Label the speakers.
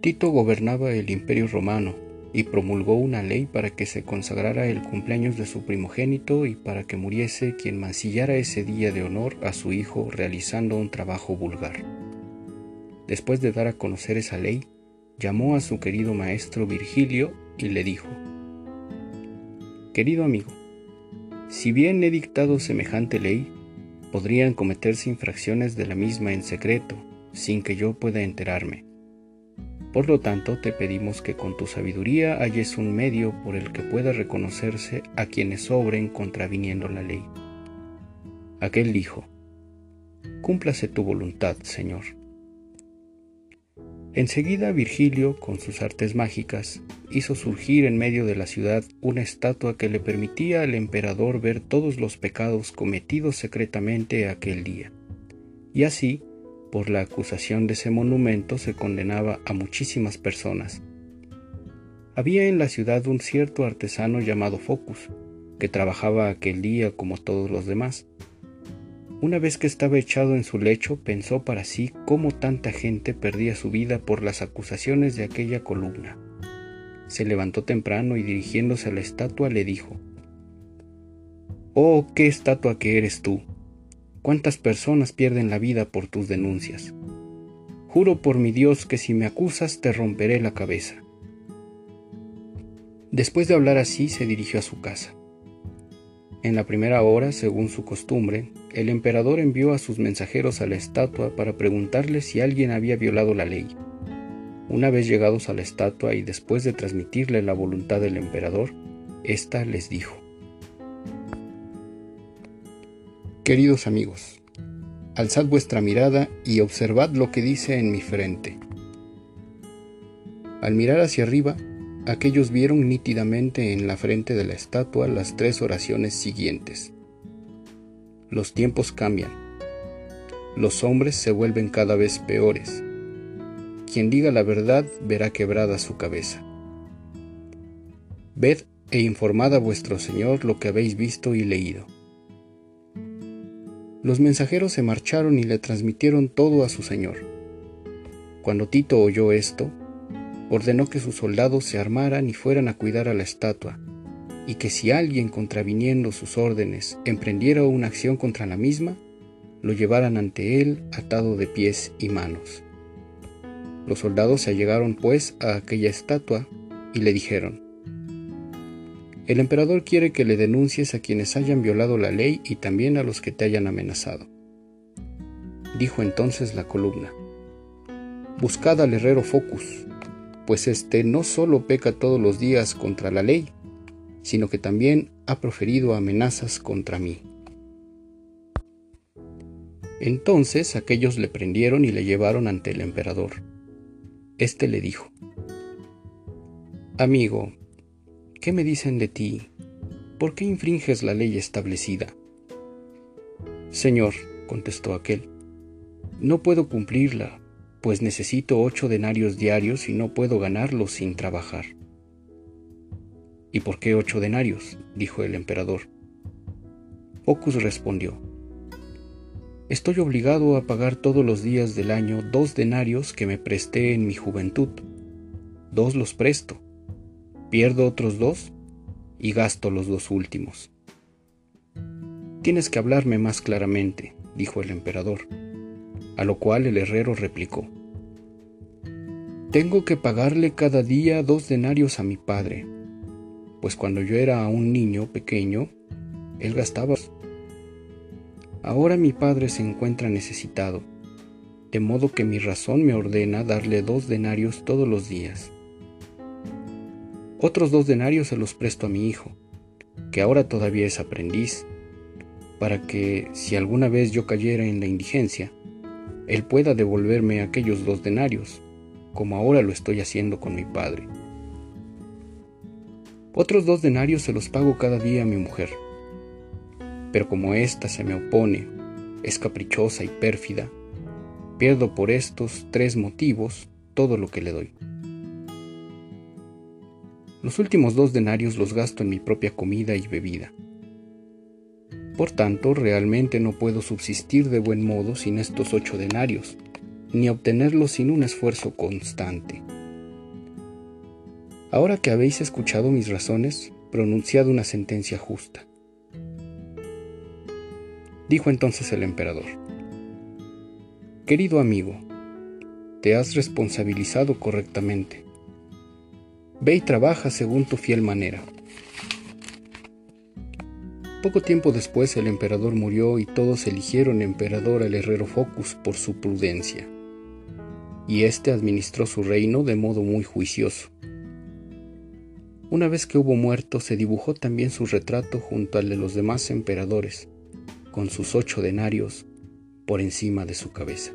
Speaker 1: Tito gobernaba el imperio romano y promulgó una ley para que se consagrara el cumpleaños de su primogénito y para que muriese quien mancillara ese día de honor a su hijo realizando un trabajo vulgar. Después de dar a conocer esa ley, llamó a su querido maestro Virgilio y le dijo, Querido amigo, si bien he dictado semejante ley, podrían cometerse infracciones de la misma en secreto, sin que yo pueda enterarme. Por lo tanto, te pedimos que con tu sabiduría halles un medio por el que pueda reconocerse a quienes sobren contraviniendo la ley. Aquel dijo, Cúmplase tu voluntad, Señor. Enseguida Virgilio, con sus artes mágicas, hizo surgir en medio de la ciudad una estatua que le permitía al emperador ver todos los pecados cometidos secretamente aquel día. Y así, por la acusación de ese monumento se condenaba a muchísimas personas. Había en la ciudad un cierto artesano llamado Focus, que trabajaba aquel día como todos los demás, una vez que estaba echado en su lecho, pensó para sí cómo tanta gente perdía su vida por las acusaciones de aquella columna. Se levantó temprano y dirigiéndose a la estatua le dijo, Oh, qué estatua que eres tú. ¿Cuántas personas pierden la vida por tus denuncias? Juro por mi Dios que si me acusas te romperé la cabeza. Después de hablar así, se dirigió a su casa. En la primera hora, según su costumbre, el emperador envió a sus mensajeros a la estatua para preguntarle si alguien había violado la ley. Una vez llegados a la estatua y después de transmitirle la voluntad del emperador, ésta les dijo, Queridos amigos, alzad vuestra mirada y observad lo que dice en mi frente. Al mirar hacia arriba, aquellos vieron nítidamente en la frente de la estatua las tres oraciones siguientes. Los tiempos cambian. Los hombres se vuelven cada vez peores. Quien diga la verdad verá quebrada su cabeza. Ved e informad a vuestro Señor lo que habéis visto y leído. Los mensajeros se marcharon y le transmitieron todo a su Señor. Cuando Tito oyó esto, ordenó que sus soldados se armaran y fueran a cuidar a la estatua, y que si alguien contraviniendo sus órdenes emprendiera una acción contra la misma, lo llevaran ante él atado de pies y manos. Los soldados se allegaron pues a aquella estatua y le dijeron, El emperador quiere que le denuncies a quienes hayan violado la ley y también a los que te hayan amenazado. Dijo entonces la columna, Buscad al herrero Focus, pues éste no solo peca todos los días contra la ley, sino que también ha proferido amenazas contra mí. Entonces aquellos le prendieron y le llevaron ante el emperador. Este le dijo, Amigo, ¿qué me dicen de ti? ¿Por qué infringes la ley establecida? Señor, contestó aquel, no puedo cumplirla, pues necesito ocho denarios diarios y no puedo ganarlos sin trabajar. ¿Y por qué ocho denarios? dijo el emperador. Focus respondió, Estoy obligado a pagar todos los días del año dos denarios que me presté en mi juventud. Dos los presto, pierdo otros dos y gasto los dos últimos. Tienes que hablarme más claramente, dijo el emperador a lo cual el herrero replicó, Tengo que pagarle cada día dos denarios a mi padre, pues cuando yo era un niño pequeño, él gastaba. Ahora mi padre se encuentra necesitado, de modo que mi razón me ordena darle dos denarios todos los días. Otros dos denarios se los presto a mi hijo, que ahora todavía es aprendiz, para que, si alguna vez yo cayera en la indigencia, él pueda devolverme aquellos dos denarios, como ahora lo estoy haciendo con mi padre. Otros dos denarios se los pago cada día a mi mujer, pero como ésta se me opone, es caprichosa y pérfida, pierdo por estos tres motivos todo lo que le doy. Los últimos dos denarios los gasto en mi propia comida y bebida por tanto, realmente no puedo subsistir de buen modo sin estos ocho denarios, ni obtenerlos sin un esfuerzo constante. Ahora que habéis escuchado mis razones, pronunciad una sentencia justa. Dijo entonces el emperador, Querido amigo, te has responsabilizado correctamente. Ve y trabaja según tu fiel manera. Poco tiempo después el emperador murió y todos eligieron emperador al herrero Focus por su prudencia. Y éste administró su reino de modo muy juicioso. Una vez que hubo muerto, se dibujó también su retrato junto al de los demás emperadores, con sus ocho denarios por encima de su cabeza.